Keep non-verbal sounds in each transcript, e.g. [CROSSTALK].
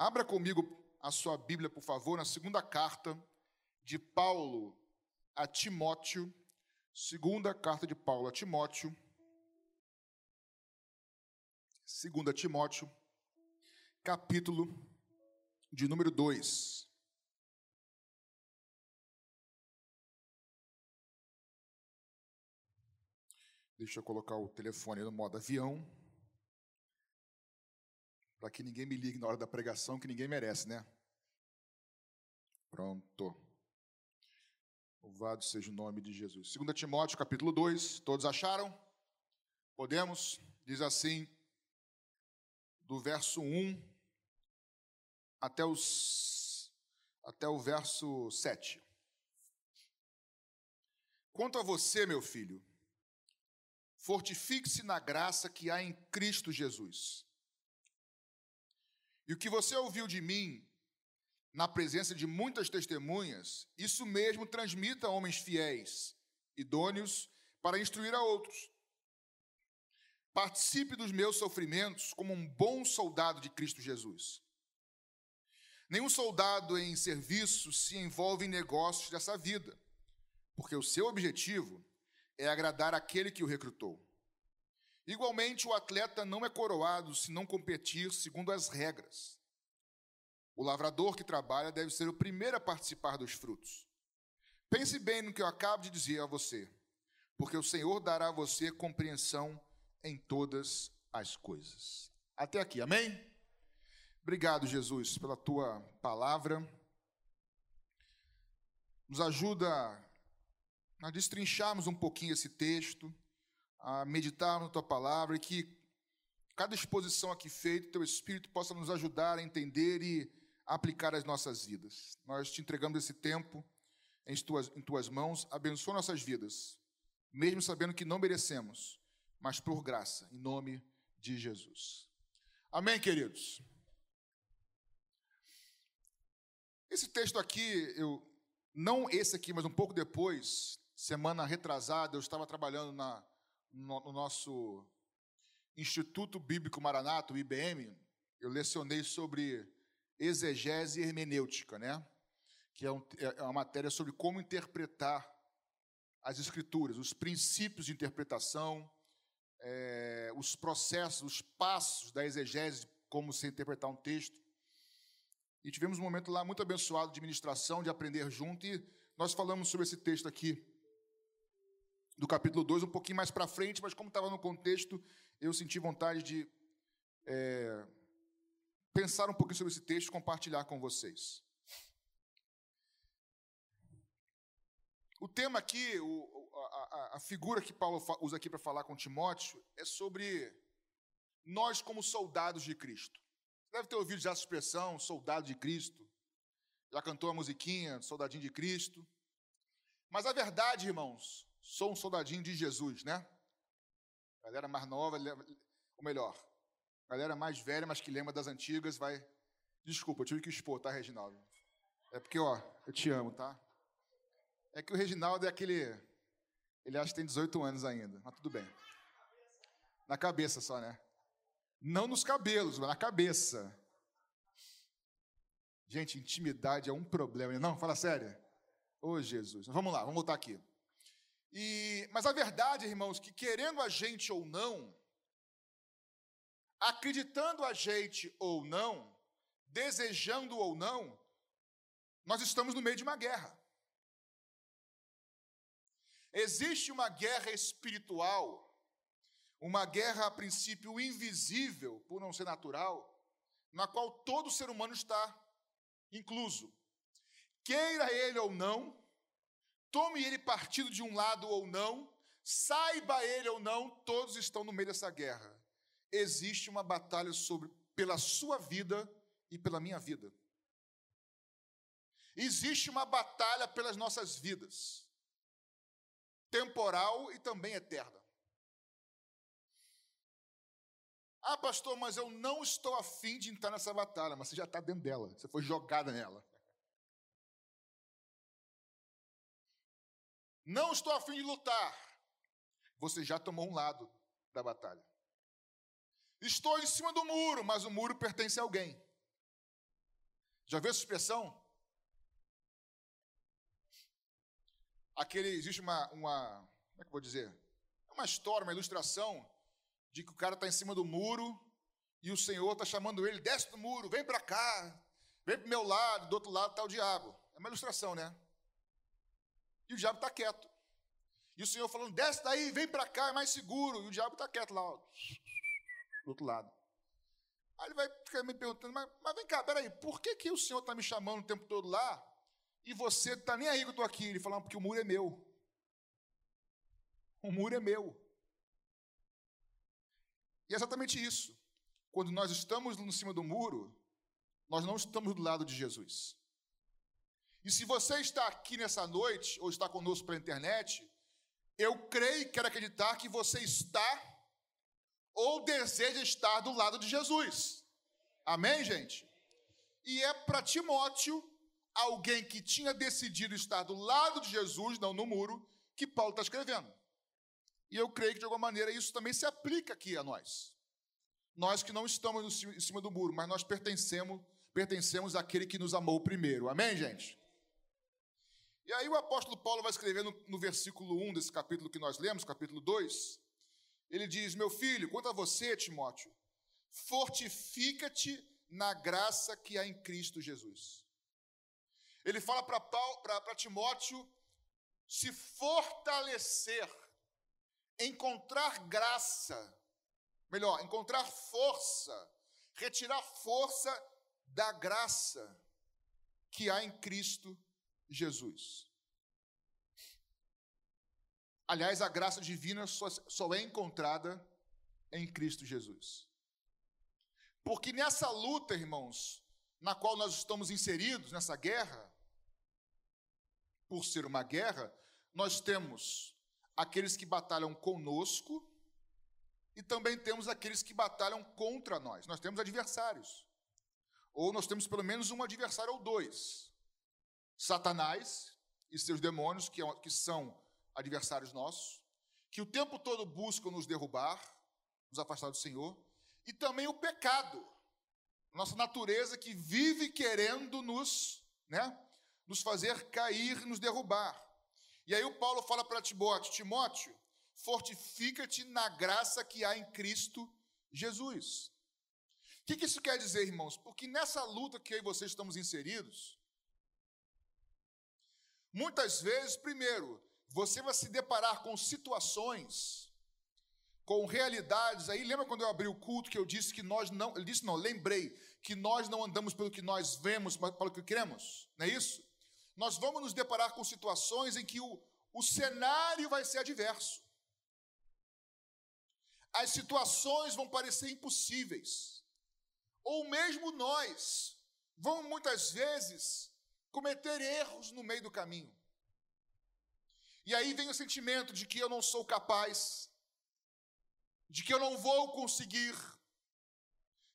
Abra comigo a sua Bíblia, por favor, na segunda carta de Paulo a Timóteo. Segunda carta de Paulo a Timóteo. Segunda Timóteo, capítulo de número 2. Deixa eu colocar o telefone no modo avião para que ninguém me ligue na hora da pregação, que ninguém merece, né? Pronto. Louvado seja o nome de Jesus. 2 Timóteo, capítulo 2. Todos acharam? Podemos? Diz assim, do verso 1 até, os, até o verso 7. Quanto a você, meu filho, fortifique-se na graça que há em Cristo Jesus. E o que você ouviu de mim, na presença de muitas testemunhas, isso mesmo transmita a homens fiéis, idôneos, para instruir a outros. Participe dos meus sofrimentos como um bom soldado de Cristo Jesus. Nenhum soldado em serviço se envolve em negócios dessa vida, porque o seu objetivo é agradar aquele que o recrutou. Igualmente, o atleta não é coroado se não competir segundo as regras. O lavrador que trabalha deve ser o primeiro a participar dos frutos. Pense bem no que eu acabo de dizer a você, porque o Senhor dará a você compreensão em todas as coisas. Até aqui, amém? Obrigado, Jesus, pela tua palavra. Nos ajuda a destrincharmos um pouquinho esse texto a meditar na tua palavra e que cada exposição aqui feita, teu Espírito possa nos ajudar a entender e aplicar as nossas vidas. Nós te entregamos esse tempo em tuas, em tuas mãos, abençoa nossas vidas, mesmo sabendo que não merecemos, mas por graça, em nome de Jesus. Amém, queridos? Esse texto aqui, eu não esse aqui, mas um pouco depois, semana retrasada, eu estava trabalhando na no, no nosso Instituto Bíblico Maranato, IBM, eu lecionei sobre exegese hermenêutica, né? que é, um, é uma matéria sobre como interpretar as escrituras, os princípios de interpretação, é, os processos, os passos da exegese, como se interpretar um texto. E tivemos um momento lá muito abençoado de ministração, de aprender junto, e nós falamos sobre esse texto aqui do capítulo 2, um pouquinho mais para frente, mas como estava no contexto, eu senti vontade de é, pensar um pouquinho sobre esse texto e compartilhar com vocês. O tema aqui, o, a, a, figura que Paulo usa aqui para falar com Timóteo, é sobre nós como soldados de Cristo. Você deve ter ouvido já essa expressão, soldado de Cristo. Já cantou a musiquinha, soldadinho de Cristo. Mas a verdade, irmãos, Sou um soldadinho de Jesus, né? Galera mais nova, ou melhor, galera mais velha, mas que lembra das antigas, vai. Desculpa, eu tive que expor, tá, Reginaldo? É porque, ó, eu te amo, tá? É que o Reginaldo é aquele. Ele acha que tem 18 anos ainda, mas tudo bem. Na cabeça só, né? Não nos cabelos, mas na cabeça. Gente, intimidade é um problema. Não, fala sério. Ô, Jesus. Vamos lá, vamos voltar aqui. E, mas a verdade, irmãos, que querendo a gente ou não, acreditando a gente ou não, desejando ou não, nós estamos no meio de uma guerra. Existe uma guerra espiritual, uma guerra a princípio invisível, por não ser natural, na qual todo ser humano está incluso. Queira ele ou não, Tome ele partido de um lado ou não, saiba ele ou não, todos estão no meio dessa guerra. Existe uma batalha sobre pela sua vida e pela minha vida. Existe uma batalha pelas nossas vidas, temporal e também eterna. Ah, pastor, mas eu não estou afim de entrar nessa batalha, mas você já está dentro dela, você foi jogada nela. Não estou afim de lutar. Você já tomou um lado da batalha. Estou em cima do muro, mas o muro pertence a alguém. Já viu essa expressão? Aquele, existe uma, uma, como é que eu vou dizer? Uma história, uma ilustração de que o cara está em cima do muro e o Senhor está chamando ele, desce do muro, vem para cá, vem para o meu lado, do outro lado está o diabo. É uma ilustração, né? E o diabo está quieto. E o Senhor falando, desce daí, vem para cá, é mais seguro. E o diabo está quieto lá, ó, do outro lado. Aí ele vai ficar me perguntando, mas, mas vem cá, peraí, por que, que o Senhor está me chamando o tempo todo lá e você está nem aí que eu estou aqui? Ele falou, porque o muro é meu. O muro é meu. E é exatamente isso. Quando nós estamos em cima do muro, nós não estamos do lado de Jesus. E se você está aqui nessa noite, ou está conosco pela internet, eu creio e quero acreditar que você está ou deseja estar do lado de Jesus. Amém, gente? E é para Timóteo, alguém que tinha decidido estar do lado de Jesus, não no muro, que Paulo está escrevendo. E eu creio que de alguma maneira isso também se aplica aqui a nós. Nós que não estamos em cima do muro, mas nós pertencemos, pertencemos àquele que nos amou primeiro. Amém, gente? E aí o apóstolo Paulo vai escrever no, versículo 1 desse capítulo que nós lemos, capítulo 2, ele diz: Meu filho, quanto a você, Timóteo, fortifica-te na graça que há em Cristo Jesus. Ele fala para Timóteo se fortalecer, encontrar graça, melhor, encontrar força, retirar força da graça que há em Cristo Jesus. Aliás, a graça divina só, só é encontrada em Cristo Jesus. Porque nessa luta, irmãos, na qual nós estamos inseridos, nessa guerra, por ser uma guerra, nós temos aqueles que batalham conosco e também temos aqueles que batalham contra nós. Nós temos adversários. Ou nós temos pelo menos um adversário ou dois. Satanás e seus demônios, que, é que são adversários nossos, que o tempo todo buscam nos derrubar, nos afastar do Senhor, e também o pecado, nossa natureza que vive querendo nos, né, nos fazer cair, nos derrubar. E aí o Paulo fala para Timóteo: Timóteo, fortifica-te na graça que há em Cristo Jesus. O que, que isso quer dizer, irmãos? Porque nessa luta que eu e vocês estamos inseridos, muitas vezes, primeiro, você vai se deparar com situações, com realidades. Aí lembra quando eu abri o culto que eu disse que nós não, ele disse não, lembrei que nós não andamos pelo que nós vemos, mas pelo que queremos, não é isso? Nós vamos nos deparar com situações em que o, o cenário vai ser adverso. As situações vão parecer impossíveis. Ou mesmo nós vamos muitas vezes cometer erros no meio do caminho. E aí vem o sentimento de que eu não sou capaz, de que eu não vou conseguir,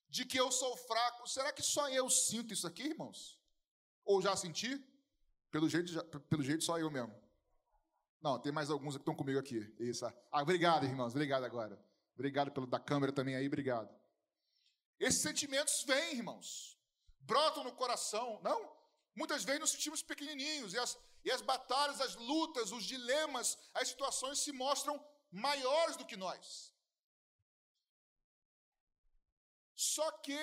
de que eu sou fraco. Será que só eu sinto isso aqui, irmãos? Ou já senti? Pelo jeito, já, pelo jeito só eu mesmo. Não, tem mais alguns que estão comigo aqui. Isso. Ah, obrigado, irmãos. Obrigado agora. Obrigado pelo da câmera também aí, obrigado. Esses sentimentos vêm, irmãos. Brotam no coração, não? Muitas vezes nos sentimos pequenininhos e as, e as batalhas, as lutas, os dilemas, as situações se mostram maiores do que nós. Só que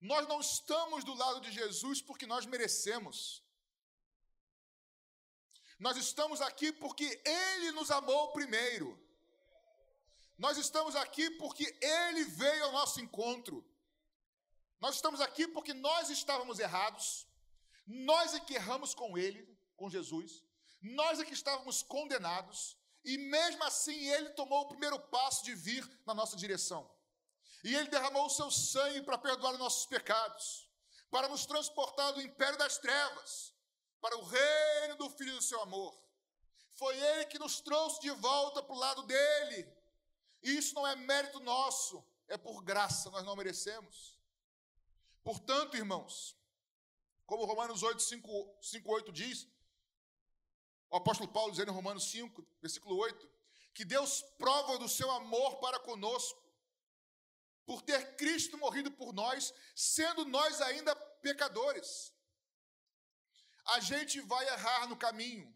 nós não estamos do lado de Jesus porque nós merecemos. Nós estamos aqui porque Ele nos amou primeiro. Nós estamos aqui porque Ele veio ao nosso encontro. Nós estamos aqui porque nós estávamos errados, nós é que erramos com Ele, com Jesus, nós é que estávamos condenados, e mesmo assim Ele tomou o primeiro passo de vir na nossa direção. E Ele derramou o seu sangue para perdoar nossos pecados, para nos transportar do império das trevas, para o reino do Filho do seu amor. Foi Ele que nos trouxe de volta para o lado dele. Isso não é mérito nosso, é por graça, nós não merecemos. Portanto, irmãos, como Romanos 8, 5, 5 8 diz, o apóstolo Paulo dizendo em Romanos 5, versículo 8, que Deus prova do seu amor para conosco, por ter Cristo morrido por nós, sendo nós ainda pecadores. A gente vai errar no caminho.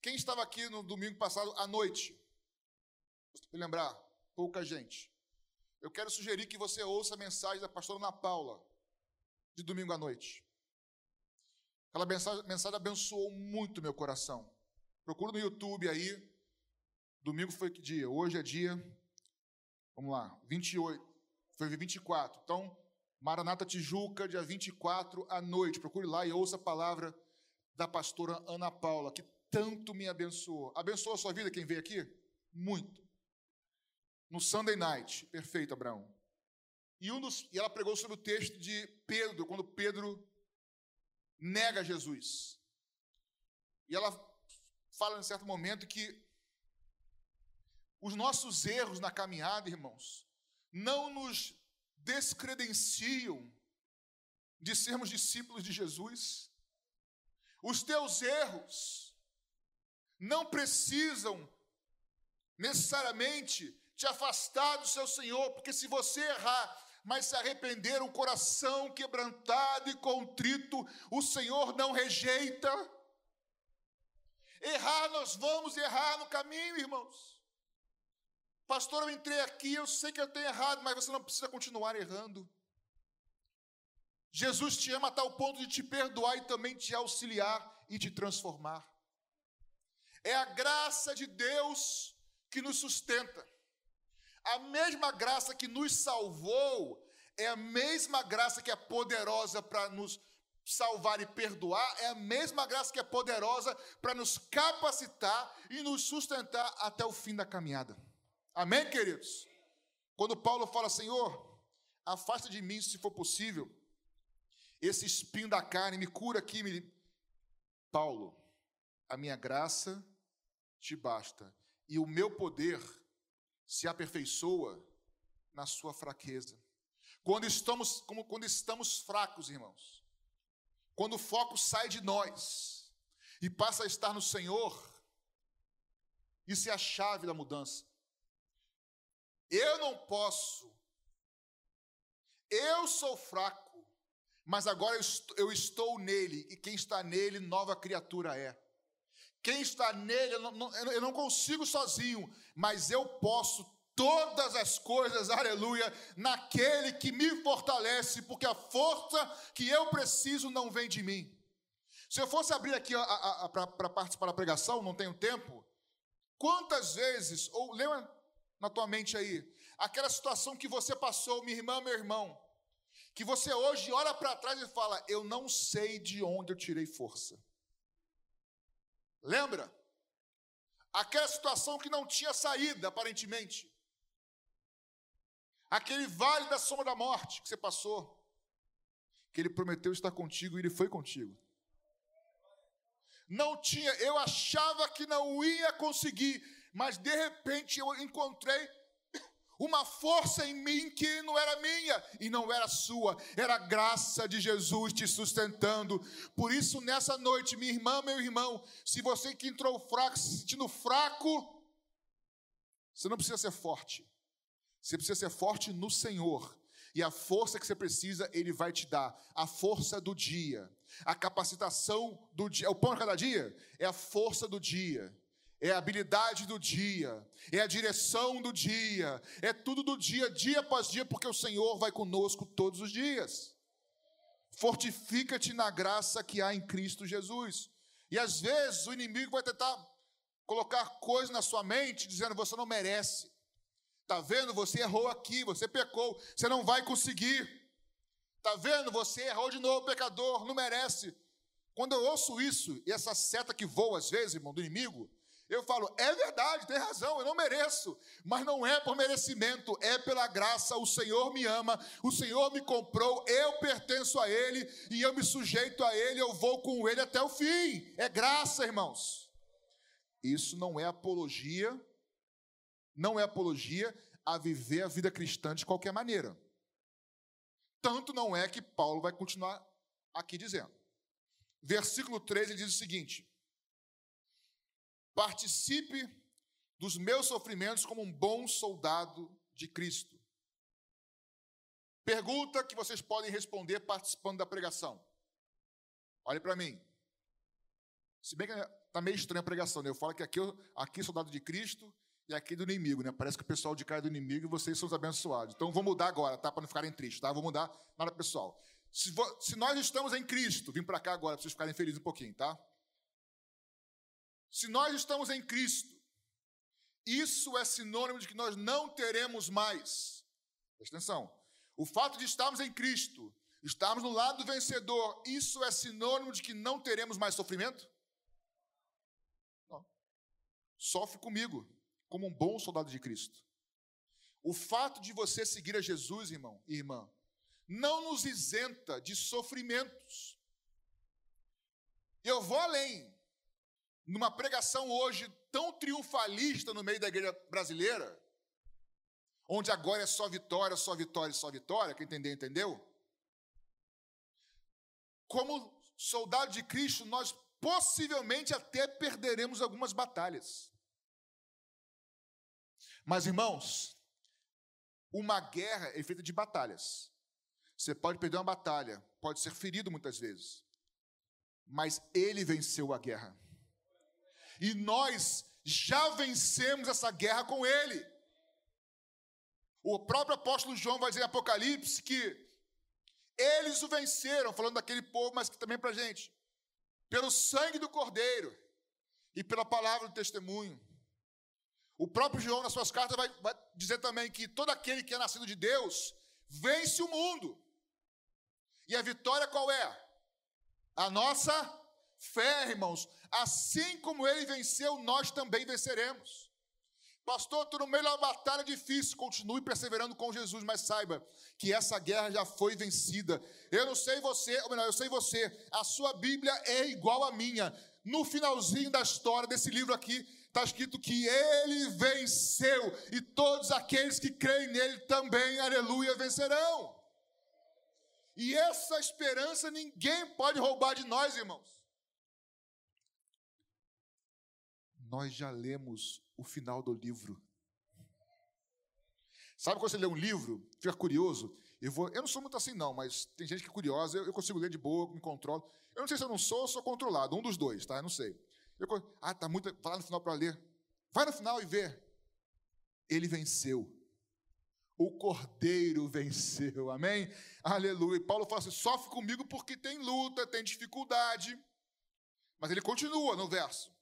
Quem estava aqui no domingo passado à noite? Vou lembrar, pouca gente. Eu quero sugerir que você ouça a mensagem da pastora Ana Paula, de domingo à noite. Aquela mensagem, mensagem abençoou muito meu coração. Procura no YouTube aí. Domingo foi que dia? Hoje é dia. Vamos lá, 28. Foi 24. Então, Maranata Tijuca, dia 24 à noite. Procure lá e ouça a palavra da pastora Ana Paula, que tanto me abençoou. Abençoou a sua vida quem veio aqui? Muito. No Sunday night. Perfeito, Abraão. E, um dos, e ela pregou sobre o texto de Pedro, quando Pedro nega Jesus. E ela fala em certo momento que os nossos erros na caminhada, irmãos, não nos descredenciam de sermos discípulos de Jesus. Os teus erros não precisam necessariamente te afastar do seu Senhor, porque se você errar, mas se arrepender, um coração quebrantado e contrito, o Senhor não rejeita. Errar, nós vamos errar no caminho, irmãos. Pastor, eu entrei aqui, eu sei que eu tenho errado, mas você não precisa continuar errando. Jesus te ama a tal ponto de te perdoar e também te auxiliar e te transformar. É a graça de Deus que nos sustenta. A mesma graça que nos salvou é a mesma graça que é poderosa para nos salvar e perdoar, é a mesma graça que é poderosa para nos capacitar e nos sustentar até o fim da caminhada. Amém, queridos? Quando Paulo fala, Senhor, afasta de mim, se for possível, esse espinho da carne, me cura aqui, me... Paulo, a minha graça te basta, e o meu poder se aperfeiçoa na sua fraqueza. Quando estamos, como quando estamos fracos, irmãos, quando o foco sai de nós e passa a estar no Senhor, isso é a chave da mudança. Eu não posso, eu sou fraco, mas agora eu estou nele, e quem está nele, nova criatura é. Quem está nele, eu não, eu não consigo sozinho, mas eu posso todas as coisas, aleluia, naquele que me fortalece, porque a força que eu preciso não vem de mim. Se eu fosse abrir aqui para participar da pregação, não tenho tempo, quantas vezes, ou lembra na tua mente aí, aquela situação que você passou, minha irmã, meu irmão, que você hoje olha para trás e fala: Eu não sei de onde eu tirei força. Lembra? Aquela situação que não tinha saída, aparentemente. Aquele vale da sombra da morte que você passou. Que ele prometeu estar contigo e ele foi contigo. Não tinha, eu achava que não ia conseguir, mas de repente eu encontrei uma força em mim que não era minha e não era sua, era a graça de Jesus te sustentando. Por isso, nessa noite, minha irmã, meu irmão, se você que entrou fraco, se sentindo fraco, você não precisa ser forte, você precisa ser forte no Senhor. E a força que você precisa, Ele vai te dar. A força do dia, a capacitação do dia. É o pão de cada dia? É a força do dia é a habilidade do dia, é a direção do dia, é tudo do dia, dia após dia, porque o Senhor vai conosco todos os dias. Fortifica-te na graça que há em Cristo Jesus. E às vezes o inimigo vai tentar colocar coisas na sua mente, dizendo: você não merece. Está vendo? Você errou aqui, você pecou, você não vai conseguir. Está vendo? Você errou de novo, pecador, não merece. Quando eu ouço isso, e essa seta que voa às vezes, irmão, do inimigo, eu falo, é verdade, tem razão, eu não mereço, mas não é por merecimento, é pela graça. O Senhor me ama, o Senhor me comprou, eu pertenço a Ele e eu me sujeito a Ele, eu vou com Ele até o fim. É graça, irmãos. Isso não é apologia, não é apologia a viver a vida cristã de qualquer maneira. Tanto não é que Paulo vai continuar aqui dizendo. Versículo 13 diz o seguinte: Participe dos meus sofrimentos como um bom soldado de Cristo. Pergunta que vocês podem responder participando da pregação. Olhe para mim. Se bem que está meio estranha a pregação, né? Eu falo que aqui, aqui é soldado de Cristo e aqui é do inimigo, né? Parece que o pessoal de cá é do inimigo e vocês são os abençoados. Então vou mudar agora, tá? Para não ficarem tristes, tá? Vou mudar nada pessoal. Se, se nós estamos em Cristo, vim para cá agora para vocês ficarem felizes um pouquinho, tá? Se nós estamos em Cristo, isso é sinônimo de que nós não teremos mais. Presta atenção. O fato de estarmos em Cristo, estarmos no lado vencedor, isso é sinônimo de que não teremos mais sofrimento? Não. Sofre comigo, como um bom soldado de Cristo. O fato de você seguir a Jesus, irmão e irmã, não nos isenta de sofrimentos. Eu vou além numa pregação hoje tão triunfalista no meio da igreja brasileira, onde agora é só vitória, só vitória, só vitória, quem entendeu, entendeu? Como soldado de Cristo, nós possivelmente até perderemos algumas batalhas. Mas, irmãos, uma guerra é feita de batalhas. Você pode perder uma batalha, pode ser ferido muitas vezes, mas ele venceu a guerra e nós já vencemos essa guerra com Ele. O próprio apóstolo João vai dizer em Apocalipse que eles o venceram, falando daquele povo, mas também para a gente, pelo sangue do Cordeiro e pela palavra do testemunho. O próprio João, nas suas cartas, vai, vai dizer também que todo aquele que é nascido de Deus vence o mundo. E a vitória qual é? A nossa fé, irmãos. Assim como ele venceu, nós também venceremos. Pastor, estou no meio uma batalha difícil. Continue perseverando com Jesus, mas saiba que essa guerra já foi vencida. Eu não sei você, ou melhor, eu sei você. A sua Bíblia é igual à minha. No finalzinho da história desse livro aqui, está escrito que ele venceu e todos aqueles que creem nele também, aleluia, vencerão. E essa esperança ninguém pode roubar de nós, irmãos. Nós já lemos o final do livro. Sabe quando você lê um livro, fica curioso? Eu, vou, eu não sou muito assim, não, mas tem gente que é curiosa, eu, eu consigo ler de boa, me controlo. Eu não sei se eu não sou ou sou controlado, um dos dois, tá? Eu não sei. Eu, ah, tá muito. Vai lá no final para ler. Vai no final e vê. Ele venceu. O cordeiro venceu, amém? Aleluia. E Paulo fala assim: sofre comigo porque tem luta, tem dificuldade. Mas ele continua no verso.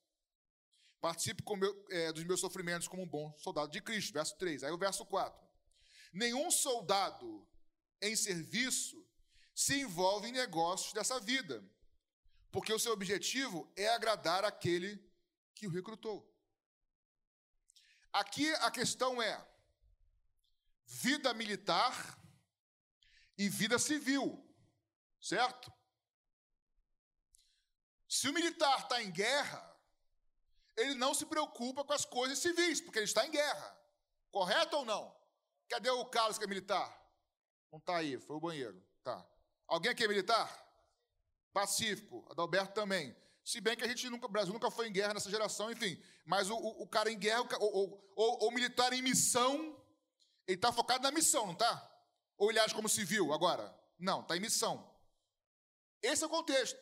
Participe meu, é, dos meus sofrimentos como um bom soldado de Cristo. Verso 3. Aí o verso 4. Nenhum soldado em serviço se envolve em negócios dessa vida, porque o seu objetivo é agradar aquele que o recrutou. Aqui a questão é vida militar e vida civil, certo? Se o militar está em guerra, ele não se preocupa com as coisas civis, porque ele está em guerra. Correto ou não? Cadê o Carlos que é militar? Não está aí, foi o banheiro. Tá. Alguém aqui é militar? Pacífico. Adalberto também. Se bem que a gente nunca, o Brasil nunca foi em guerra nessa geração, enfim. Mas o, o, cara em guerra, o, o, o militar em missão, ele está focado na missão, não está? Ou ele age como civil agora? Não, está em missão. Esse é o contexto.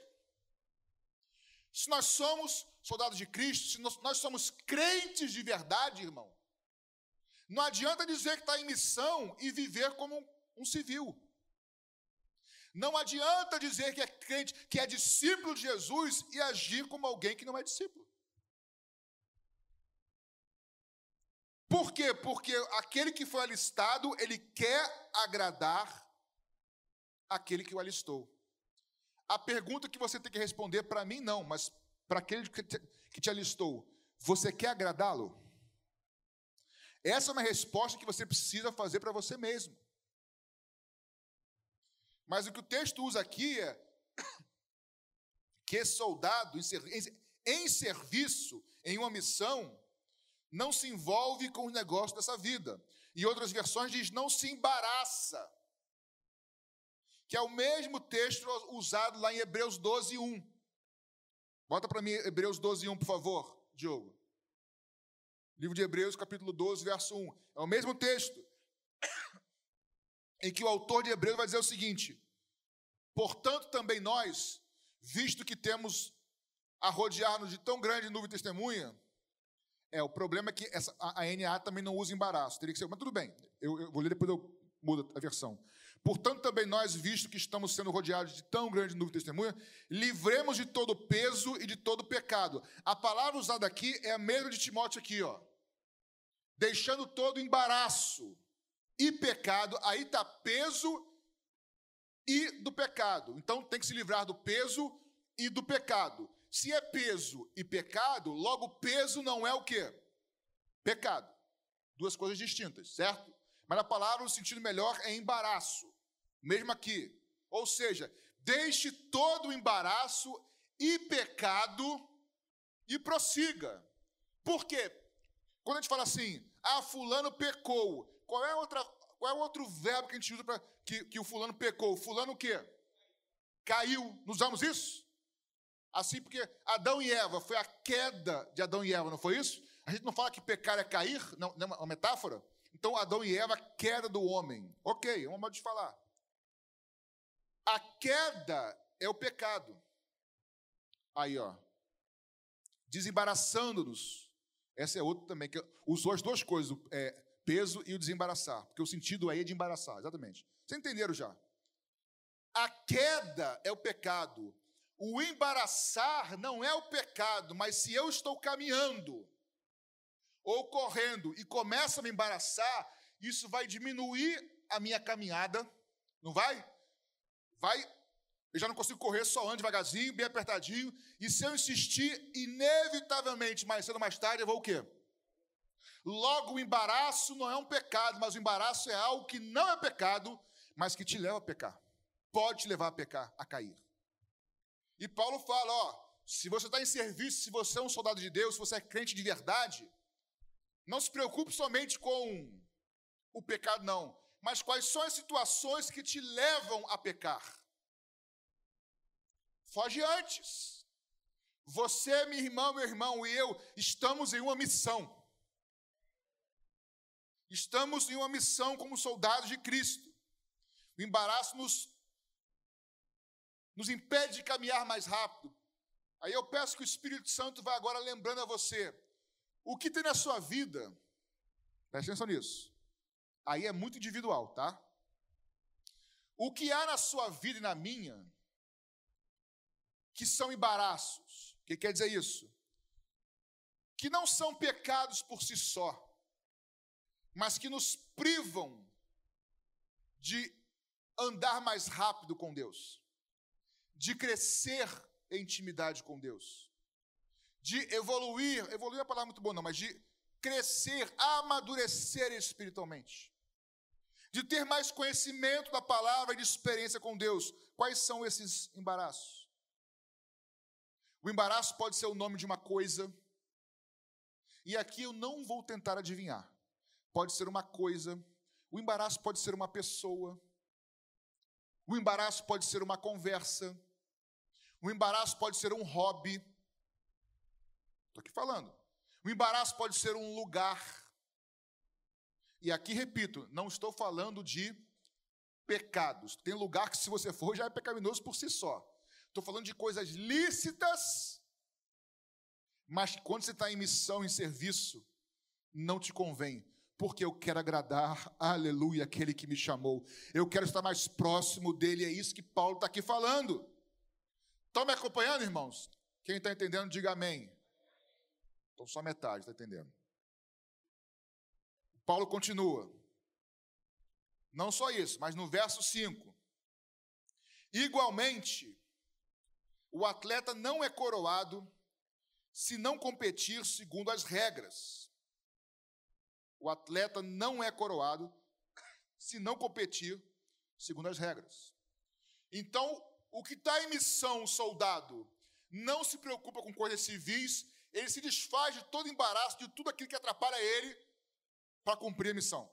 Se nós somos soldados de Cristo, se nós, nós somos crentes de verdade, irmão, não adianta dizer que está em missão e viver como um, um civil. Não adianta dizer que é crente, que é discípulo de Jesus e agir como alguém que não é discípulo. Por quê? Porque aquele que foi alistado, ele quer agradar aquele que o alistou. A pergunta que você tem que responder para mim não, mas para aquele que te, que te alistou, você quer agradá-lo? Essa é uma resposta que você precisa fazer para você mesmo. Mas o que o texto usa aqui é [COUGHS] que soldado em serviço, em uma missão, não se envolve com os negócios dessa vida. E outras versões diz não se embaraça que é o mesmo texto usado lá em Hebreus 12, 1. Bota para mim Hebreus 12, 1, por favor, Diogo. Livro de Hebreus, capítulo 12, verso 1. É o mesmo texto. em que o autor de Hebreus vai dizer o seguinte: Portanto, também nós, visto que temos a rodear-nos de tão grande nuvem testemunha, é, o problema é que essa, a, a NA também não usa embaraço, teria que ser, mas tudo bem, eu, eu vou ler depois eu mudo a versão. Portanto, também nós, visto que estamos sendo rodeados de tão grande nuvem de testemunha, livremos de todo peso e de todo pecado. A palavra usada aqui é a mesma de Timóteo aqui, ó. Deixando todo embaraço e pecado, aí está peso e do pecado. Então tem que se livrar do peso e do pecado. Se é peso e pecado, logo peso não é o quê? Pecado. Duas coisas distintas, certo? Mas a palavra, no sentido melhor, é embaraço. Mesmo aqui. Ou seja, deixe todo o embaraço e pecado e prossiga. Por quê? Quando a gente fala assim, ah, fulano pecou, qual é, outra, qual é outro verbo que a gente usa para que, que o fulano pecou? Fulano o quê? Caiu. Usamos isso? Assim, porque Adão e Eva, foi a queda de Adão e Eva, não foi isso? A gente não fala que pecar é cair, não, não é uma metáfora? Então, Adão e Eva, queda do homem. Ok, é uma modo de falar. A queda é o pecado. Aí, ó. Desembaraçando-nos. Essa é outra também, que usou as duas coisas, o é, peso e o desembaraçar. Porque o sentido aí é de embaraçar, exatamente. Vocês entenderam já? A queda é o pecado. O embaraçar não é o pecado, mas se eu estou caminhando ou correndo e começa a me embaraçar, isso vai diminuir a minha caminhada, não vai? Vai, eu já não consigo correr, só ando devagarzinho, bem apertadinho, e se eu insistir, inevitavelmente, mais cedo ou mais tarde, eu vou o quê? Logo, o embaraço não é um pecado, mas o embaraço é algo que não é pecado, mas que te leva a pecar. Pode te levar a pecar, a cair. E Paulo fala: ó, se você está em serviço, se você é um soldado de Deus, se você é crente de verdade, não se preocupe somente com o pecado, não, mas quais são as situações que te levam a pecar. Foge antes. Você, minha irmã, meu irmão e eu estamos em uma missão. Estamos em uma missão como soldados de Cristo. O embaraço nos, nos impede de caminhar mais rápido. Aí eu peço que o Espírito Santo vá agora lembrando a você o que tem na sua vida, preste atenção nisso. Aí é muito individual, tá? O que há na sua vida e na minha que são embaraços. O que quer dizer isso? Que não são pecados por si só, mas que nos privam de andar mais rápido com Deus, de crescer em intimidade com Deus de evoluir, evoluir é uma palavra muito boa, não, mas de crescer, amadurecer espiritualmente, de ter mais conhecimento da palavra e de experiência com Deus. Quais são esses embaraços? O embaraço pode ser o nome de uma coisa, e aqui eu não vou tentar adivinhar. Pode ser uma coisa, o embaraço pode ser uma pessoa, o embaraço pode ser uma conversa, o embaraço pode ser um hobby, Estou aqui falando. O embaraço pode ser um lugar. E aqui, repito, não estou falando de pecados. Tem lugar que, se você for, já é pecaminoso por si só. Estou falando de coisas lícitas, mas quando você está em missão, em serviço, não te convém. Porque eu quero agradar, aleluia, aquele que me chamou. Eu quero estar mais próximo dele. É isso que Paulo está aqui falando. Estão me acompanhando, irmãos? Quem está entendendo, diga amém. Então, só metade, está entendendo? Paulo continua. Não só isso, mas no verso 5. Igualmente, o atleta não é coroado se não competir segundo as regras. O atleta não é coroado se não competir segundo as regras. Então, o que está em missão, soldado, não se preocupa com coisas civis ele se desfaz de todo embaraço, de tudo aquilo que atrapalha ele para cumprir a missão.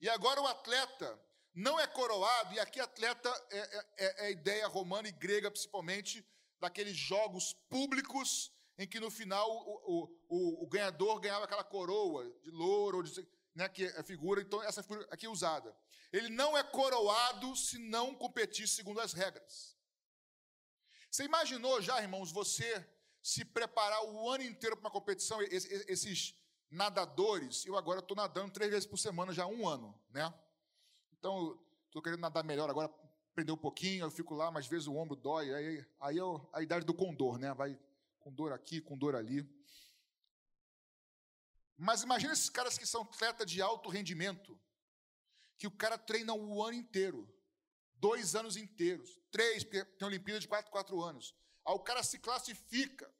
E agora o atleta não é coroado, e aqui atleta é, é, é a ideia romana e grega, principalmente, daqueles jogos públicos em que no final o, o, o, o ganhador ganhava aquela coroa de louro. De... né, que é a figura, então essa figura aqui é usada. Ele não é coroado se não competir segundo as regras. Você imaginou já, irmãos, você se preparar o ano inteiro para uma competição, esses nadadores, eu agora estou nadando três vezes por semana já há um ano, né? Então, estou querendo nadar melhor agora, aprender um pouquinho, eu fico lá, mas às vezes o ombro dói, aí, aí é a idade do condor, né? Vai com dor aqui, com dor ali. Mas imagina esses caras que são atleta de alto rendimento, que o cara treina o ano inteiro, dois anos inteiros, três, porque tem Olimpíada de quatro, quatro anos. Aí o cara se classifica,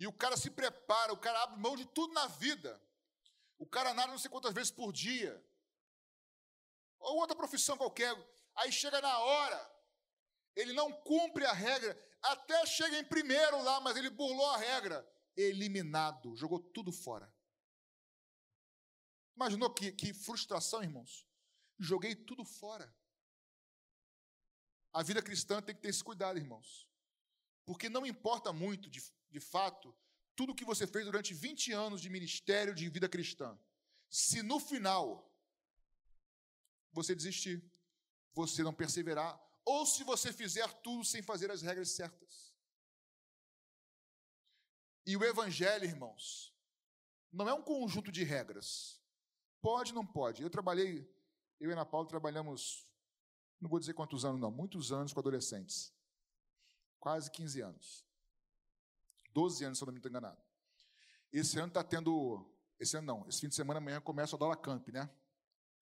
e o cara se prepara, o cara abre mão de tudo na vida. O cara nada não sei quantas vezes por dia. Ou outra profissão qualquer. Aí chega na hora, ele não cumpre a regra, até chega em primeiro lá, mas ele burlou a regra eliminado, jogou tudo fora. Imaginou que, que frustração, irmãos? Joguei tudo fora. A vida cristã tem que ter esse cuidado, irmãos. Porque não importa muito, de, de fato, tudo que você fez durante 20 anos de ministério de vida cristã. Se no final você desistir, você não perseverar, ou se você fizer tudo sem fazer as regras certas. E o Evangelho, irmãos, não é um conjunto de regras. Pode, não pode. Eu trabalhei, eu e Ana Paula trabalhamos, não vou dizer quantos anos, não, muitos anos com adolescentes. Quase 15 anos. 12 anos, se eu não me estou enganado. Esse ano está tendo. Esse ano não, esse fim de semana amanhã começa o Dola Camp, né?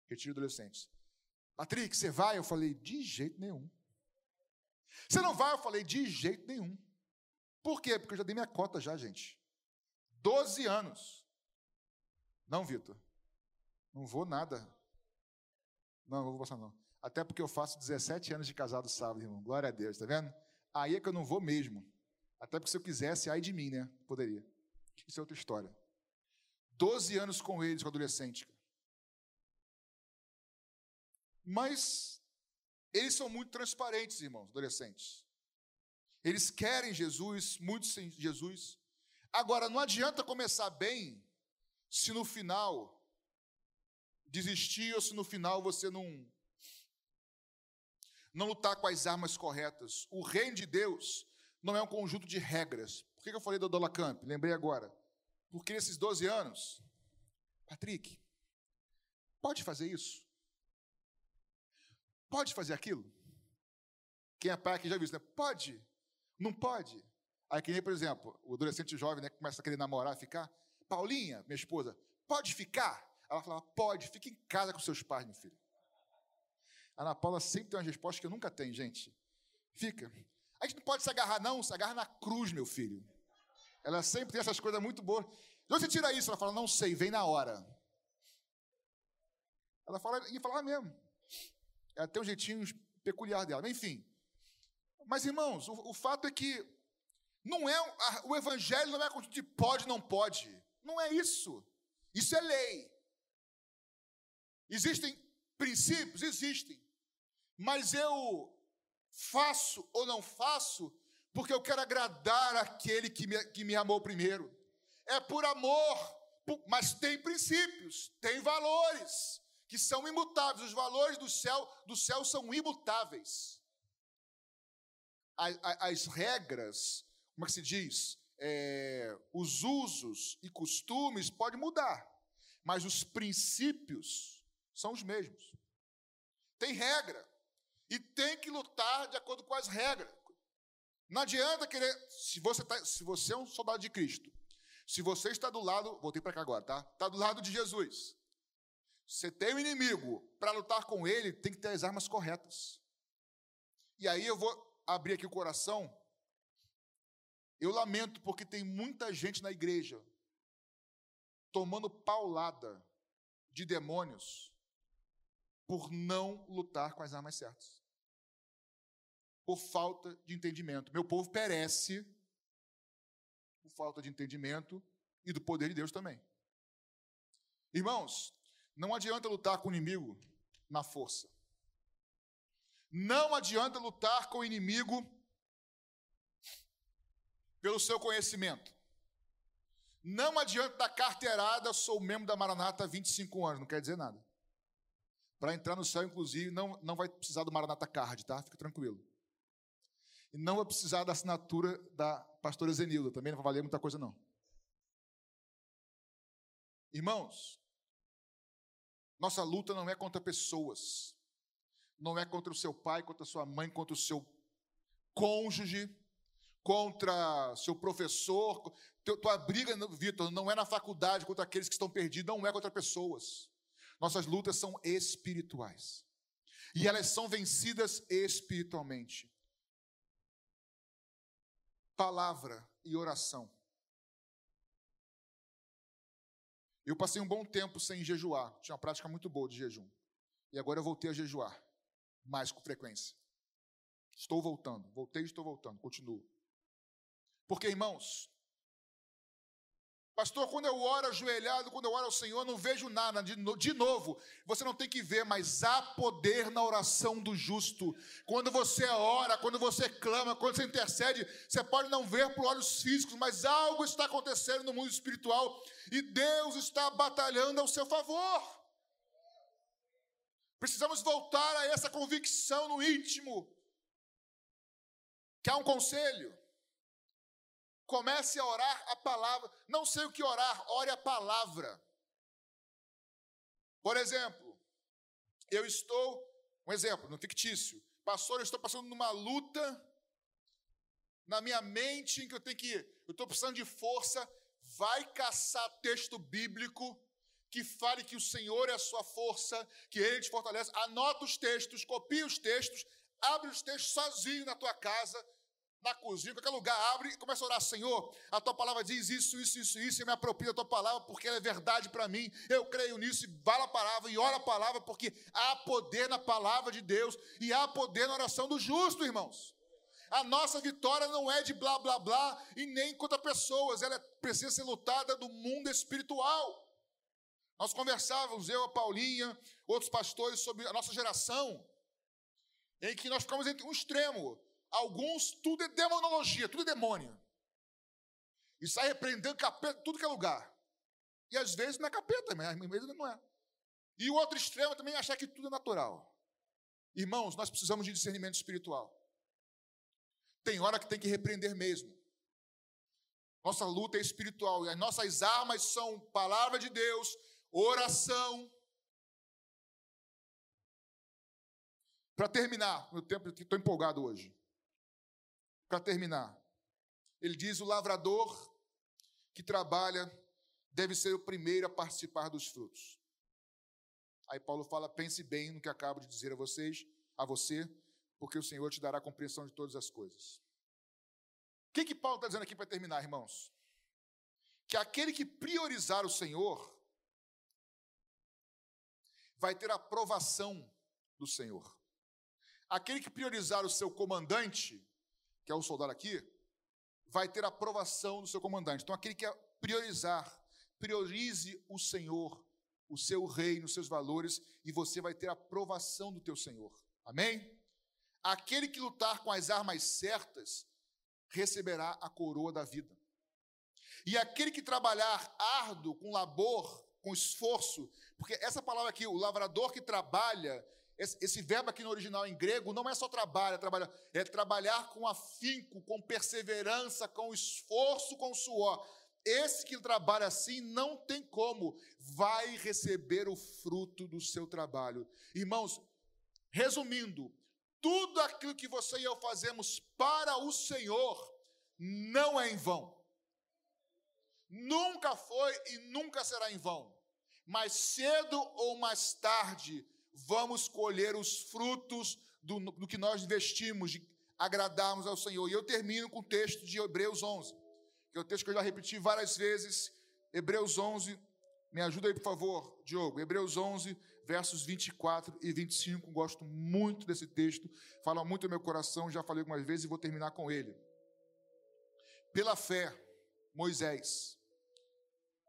Retiro adolescentes. Patrick, você vai? Eu falei, de jeito nenhum. Você não vai? Eu falei, de jeito nenhum. Por quê? Porque eu já dei minha cota já, gente. Doze anos. Não, Vitor. Não vou nada. Não, não vou passar não. Até porque eu faço 17 anos de casado sábado, irmão. Glória a Deus, tá vendo? Aí é que eu não vou mesmo. Até porque se eu quisesse, ai de mim, né? Poderia. Isso é outra história. Doze anos com eles, com adolescente. Mas eles são muito transparentes, irmãos, adolescentes. Eles querem Jesus, muitos sem Jesus. Agora, não adianta começar bem se no final desistir ou se no final você não não lutar com as armas corretas. O reino de Deus não é um conjunto de regras. Por que eu falei do Dola Camp? Lembrei agora. Porque nesses 12 anos, Patrick, pode fazer isso? Pode fazer aquilo? Quem é pai aqui já viu isso, né? Pode. Não pode. Aí que nem, por exemplo, o adolescente jovem né, começa a querer namorar, ficar. Paulinha, minha esposa, pode ficar? Ela fala, pode, fica em casa com seus pais, meu filho. A Ana Paula sempre tem uma resposta que eu nunca tenho, gente. Fica. A gente não pode se agarrar, não, se agarra na cruz, meu filho. Ela sempre tem essas coisas muito boas. De onde você tira isso? Ela fala, não sei, vem na hora. Ela fala, e fala mesmo. Ela tem um jeitinho peculiar dela. Enfim, mas, irmãos, o, o fato é que não é a, o evangelho não é a de pode, não pode. Não é isso. Isso é lei. Existem princípios? Existem. Mas eu faço ou não faço porque eu quero agradar aquele que me, que me amou primeiro. É por amor, mas tem princípios, tem valores que são imutáveis. Os valores do céu, do céu são imutáveis as regras, como é que se diz? É, os usos e costumes podem mudar, mas os princípios são os mesmos. Tem regra e tem que lutar de acordo com as regras. Não adianta querer. Se você, tá, se você é um soldado de Cristo, se você está do lado, voltei para cá agora, tá? Está do lado de Jesus. Você tem um inimigo, para lutar com ele, tem que ter as armas corretas. E aí eu vou abrir aqui o coração, eu lamento porque tem muita gente na igreja tomando paulada de demônios por não lutar com as armas certas. Por falta de entendimento. Meu povo perece por falta de entendimento e do poder de Deus também. Irmãos, não adianta lutar com o inimigo na força. Não adianta lutar com o inimigo pelo seu conhecimento. Não adianta dar carteirada, sou membro da Maranata há 25 anos, não quer dizer nada. Para entrar no céu, inclusive, não, não vai precisar do Maranata Card, tá? Fica tranquilo. E não vai precisar da assinatura da pastora Zenilda, também não vai valer muita coisa, não. Irmãos, nossa luta não é contra pessoas, não é contra o seu pai, contra a sua mãe, contra o seu cônjuge, contra seu professor. Tua briga, Vitor, não é na faculdade contra aqueles que estão perdidos, não é contra pessoas. Nossas lutas são espirituais. E elas são vencidas espiritualmente. Palavra e oração. Eu passei um bom tempo sem jejuar, tinha uma prática muito boa de jejum. E agora eu voltei a jejuar, mais com frequência. Estou voltando, voltei e estou voltando, continuo. Porque, irmãos, Pastor, quando eu oro ajoelhado, quando eu oro ao Senhor, não vejo nada. De novo, você não tem que ver, mas há poder na oração do justo. Quando você ora, quando você clama, quando você intercede, você pode não ver por olhos físicos, mas algo está acontecendo no mundo espiritual e Deus está batalhando ao seu favor. Precisamos voltar a essa convicção no íntimo. Quer um conselho? Comece a orar a palavra. Não sei o que orar, ore a palavra. Por exemplo, eu estou, um exemplo, no fictício. Pastor, eu estou passando numa luta na minha mente em que eu tenho que, eu estou precisando de força. Vai caçar texto bíblico que fale que o Senhor é a sua força, que Ele te fortalece. Anota os textos, copia os textos, abre os textos sozinho na tua casa, na cozinha, qualquer lugar, abre e começa a orar, Senhor, a tua palavra diz isso, isso, isso, isso, eu me aproprio da tua palavra porque ela é verdade para mim, eu creio nisso, e fala a palavra e ora a palavra, porque há poder na palavra de Deus e há poder na oração do justo, irmãos. A nossa vitória não é de blá blá blá e nem contra pessoas, ela precisa ser lutada do mundo espiritual. Nós conversávamos, eu, a Paulinha, outros pastores, sobre a nossa geração, em que nós ficamos entre um extremo. Alguns, tudo é demonologia, tudo é demônio. E sai repreendendo capeta tudo que é lugar. E às vezes não é capeta, mas às vezes não é. E o outro extremo também é achar que tudo é natural. Irmãos, nós precisamos de discernimento espiritual. Tem hora que tem que repreender mesmo. Nossa luta é espiritual e as nossas armas são palavra de Deus, oração. Para terminar, meu tempo estou empolgado hoje para terminar. Ele diz: o lavrador que trabalha deve ser o primeiro a participar dos frutos. Aí Paulo fala: pense bem no que acabo de dizer a vocês, a você, porque o Senhor te dará a compreensão de todas as coisas. O que, que Paulo está dizendo aqui para terminar, irmãos? Que aquele que priorizar o Senhor vai ter a aprovação do Senhor. Aquele que priorizar o seu comandante que é o soldado aqui, vai ter aprovação do seu comandante. Então, aquele que quer priorizar, priorize o Senhor, o seu reino, os seus valores, e você vai ter aprovação do teu Senhor. Amém? Aquele que lutar com as armas certas, receberá a coroa da vida. E aquele que trabalhar árduo, com labor, com esforço, porque essa palavra aqui, o lavrador que trabalha, esse, verbo aqui no original em grego não é só trabalho, é trabalhar, é trabalhar com afinco, com perseverança, com esforço, com suor. Esse que trabalha assim não tem como, vai receber o fruto do seu trabalho. Irmãos, resumindo, tudo aquilo que você e eu fazemos para o Senhor não é em vão. Nunca foi e nunca será em vão. Mais cedo ou mais tarde, vamos colher os frutos do, do que nós investimos, de agradarmos ao Senhor. E eu termino com o texto de Hebreus 11, que é o texto que eu já repeti várias vezes. Hebreus 11, me ajuda aí, por favor, Diogo. Hebreus 11, versos 24 e 25. Gosto muito desse texto, fala muito no meu coração, já falei algumas vezes e vou terminar com ele. Pela fé, Moisés,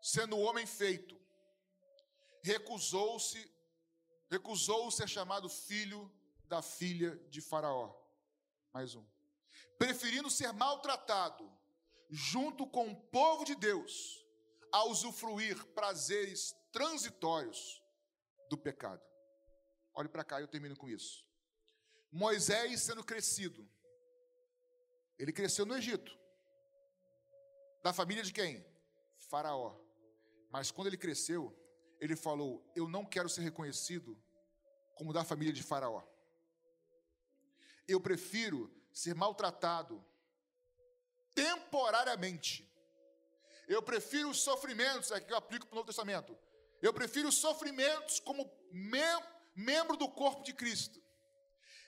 sendo homem feito, recusou-se recusou ser chamado filho da filha de Faraó. Mais um. Preferindo ser maltratado junto com o povo de Deus a usufruir prazeres transitórios do pecado. Olhe para cá e eu termino com isso. Moisés sendo crescido, ele cresceu no Egito. Da família de quem? Faraó. Mas quando ele cresceu, ele falou: Eu não quero ser reconhecido como da família de Faraó. Eu prefiro ser maltratado temporariamente. Eu prefiro os sofrimentos, que eu aplico para o Novo Testamento. Eu prefiro os sofrimentos como mem membro do corpo de Cristo.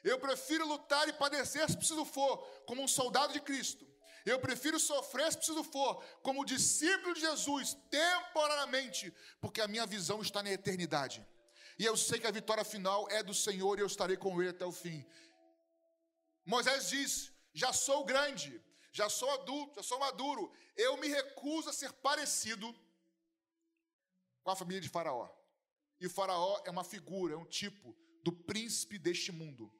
Eu prefiro lutar e padecer se preciso for, como um soldado de Cristo. Eu prefiro sofrer se preciso for, como discípulo de Jesus, temporariamente, porque a minha visão está na eternidade. E eu sei que a vitória final é do Senhor e eu estarei com Ele até o fim. Moisés diz: Já sou grande, já sou adulto, já sou maduro. Eu me recuso a ser parecido com a família de Faraó. E Faraó é uma figura, é um tipo do príncipe deste mundo.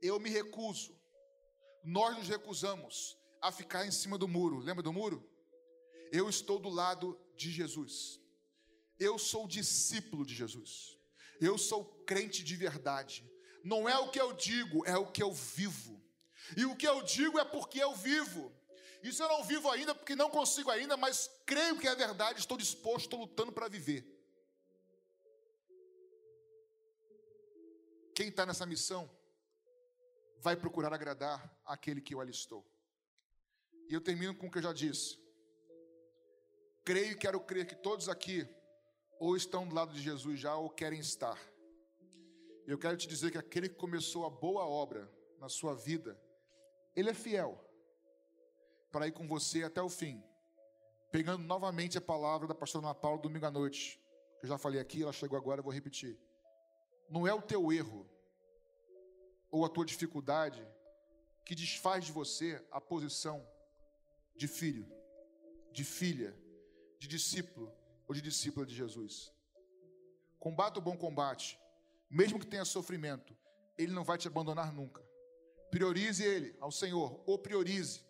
Eu me recuso nós nos recusamos a ficar em cima do muro. Lembra do muro? Eu estou do lado de Jesus. Eu sou discípulo de Jesus. Eu sou crente de verdade. Não é o que eu digo, é o que eu vivo. E o que eu digo é porque eu vivo. Isso eu não vivo ainda porque não consigo ainda, mas creio que é verdade, estou disposto, estou lutando para viver. Quem está nessa missão vai procurar agradar aquele que o alistou. E eu termino com o que eu já disse. Creio e quero crer que todos aqui ou estão do lado de Jesus já ou querem estar. Eu quero te dizer que aquele que começou a boa obra na sua vida, ele é fiel para ir com você até o fim. Pegando novamente a palavra da pastora Ana Paula domingo à noite. Eu já falei aqui, ela chegou agora, eu vou repetir. Não é o teu erro, ou a tua dificuldade que desfaz de você a posição de filho, de filha, de discípulo ou de discípula de Jesus. Combata o bom combate, mesmo que tenha sofrimento, ele não vai te abandonar nunca. Priorize ele ao Senhor, o priorize.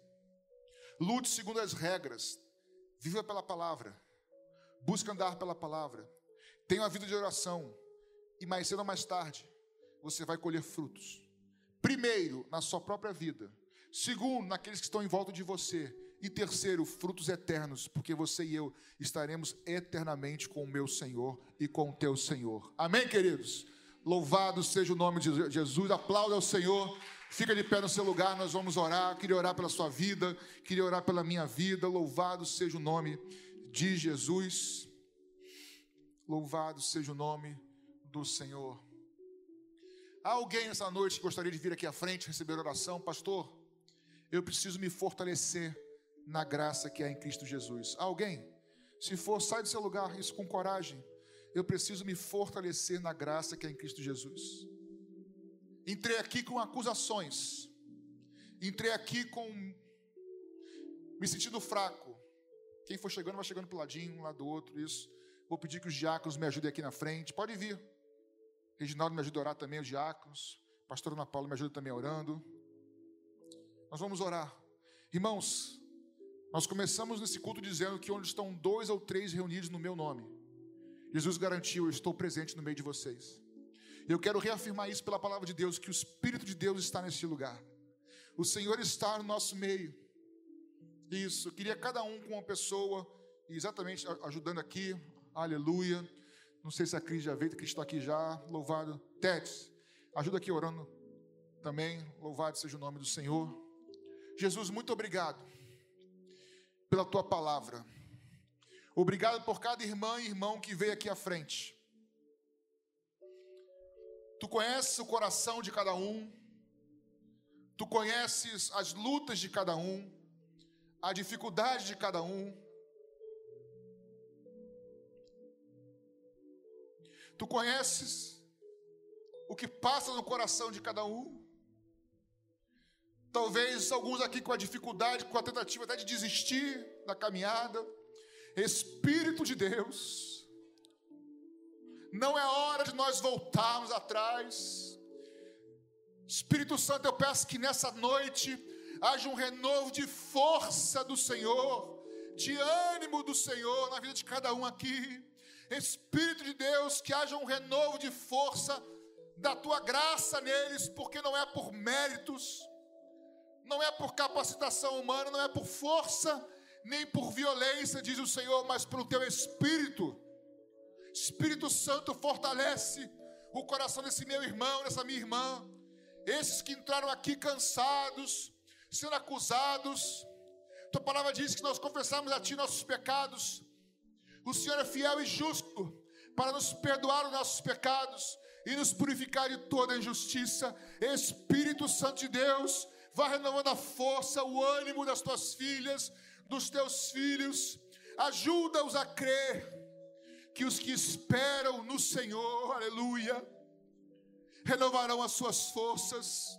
Lute segundo as regras, viva pela palavra, busque andar pela palavra, tenha uma vida de oração, e mais cedo ou mais tarde você vai colher frutos. Primeiro, na sua própria vida. Segundo, naqueles que estão em volta de você. E terceiro, frutos eternos, porque você e eu estaremos eternamente com o meu Senhor e com o teu Senhor. Amém, queridos? Louvado seja o nome de Jesus. Aplauda ao Senhor. Fica de pé no seu lugar, nós vamos orar. Queria orar pela sua vida, queria orar pela minha vida. Louvado seja o nome de Jesus. Louvado seja o nome do Senhor. Há alguém essa noite que gostaria de vir aqui à frente receber oração? Pastor, eu preciso me fortalecer na graça que há em Cristo Jesus. Há alguém? Se for, sai do seu lugar, isso com coragem. Eu preciso me fortalecer na graça que há em Cristo Jesus. Entrei aqui com acusações. Entrei aqui com me sentindo fraco. Quem for chegando, vai chegando para o ladinho, um lado do outro, isso. Vou pedir que os diáconos me ajudem aqui na frente. Pode vir. Reginaldo me ajuda a orar também, os diáconos. Pastor Ana Paula me ajuda também orando. Nós vamos orar. Irmãos, nós começamos nesse culto dizendo que onde estão dois ou três reunidos no meu nome, Jesus garantiu: eu estou presente no meio de vocês. Eu quero reafirmar isso pela palavra de Deus, que o Espírito de Deus está nesse lugar. O Senhor está no nosso meio. Isso, eu queria cada um com uma pessoa, exatamente ajudando aqui, aleluia. Não sei se a Cris já veio, Cris está aqui já. Louvado. Tetes, ajuda aqui orando também. Louvado seja o nome do Senhor. Jesus, muito obrigado pela tua palavra. Obrigado por cada irmã e irmão que veio aqui à frente. Tu conheces o coração de cada um. Tu conheces as lutas de cada um, a dificuldade de cada um. Tu conheces o que passa no coração de cada um. Talvez alguns aqui com a dificuldade, com a tentativa até de desistir da caminhada. Espírito de Deus, não é hora de nós voltarmos atrás. Espírito Santo, eu peço que nessa noite haja um renovo de força do Senhor, de ânimo do Senhor na vida de cada um aqui. Espírito de Deus, que haja um renovo de força da tua graça neles, porque não é por méritos, não é por capacitação humana, não é por força, nem por violência, diz o Senhor, mas pelo teu Espírito. Espírito Santo fortalece o coração desse meu irmão, dessa minha irmã, esses que entraram aqui cansados, sendo acusados. Tua palavra diz que nós confessamos a Ti nossos pecados. O Senhor é fiel e justo para nos perdoar os nossos pecados e nos purificar de toda injustiça. Espírito Santo de Deus, vá renovando a força, o ânimo das tuas filhas, dos teus filhos. Ajuda-os a crer que os que esperam no Senhor, aleluia, renovarão as suas forças.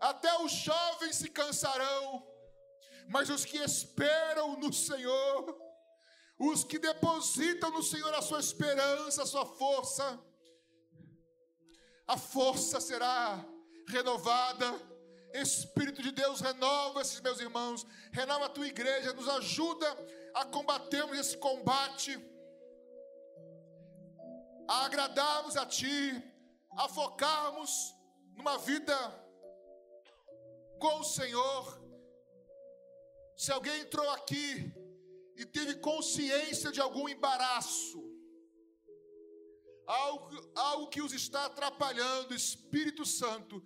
Até os jovens se cansarão, mas os que esperam no Senhor, os que depositam no Senhor a sua esperança, a sua força, a força será renovada. Espírito de Deus, renova esses meus irmãos, renova a tua igreja, nos ajuda a combatermos esse combate, a agradarmos a Ti, a focarmos numa vida com o Senhor. Se alguém entrou aqui e teve consciência de algum embaraço, algo, algo que os está atrapalhando, Espírito Santo,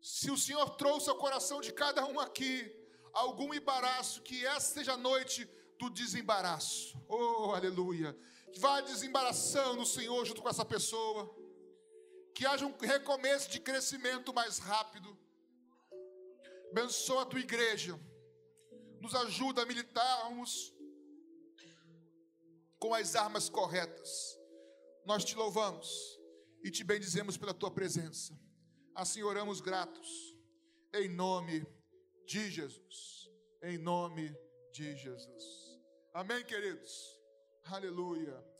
se o Senhor trouxe ao coração de cada um aqui algum embaraço, que essa seja a noite do desembaraço. Oh, aleluia. Vá desembaraçando o Senhor junto com essa pessoa que haja um recomeço de crescimento mais rápido. Abençoa a tua igreja, nos ajuda a militarmos com as armas corretas. Nós te louvamos e te bendizemos pela tua presença. Assim oramos gratos, em nome de Jesus. Em nome de Jesus. Amém, queridos? Aleluia.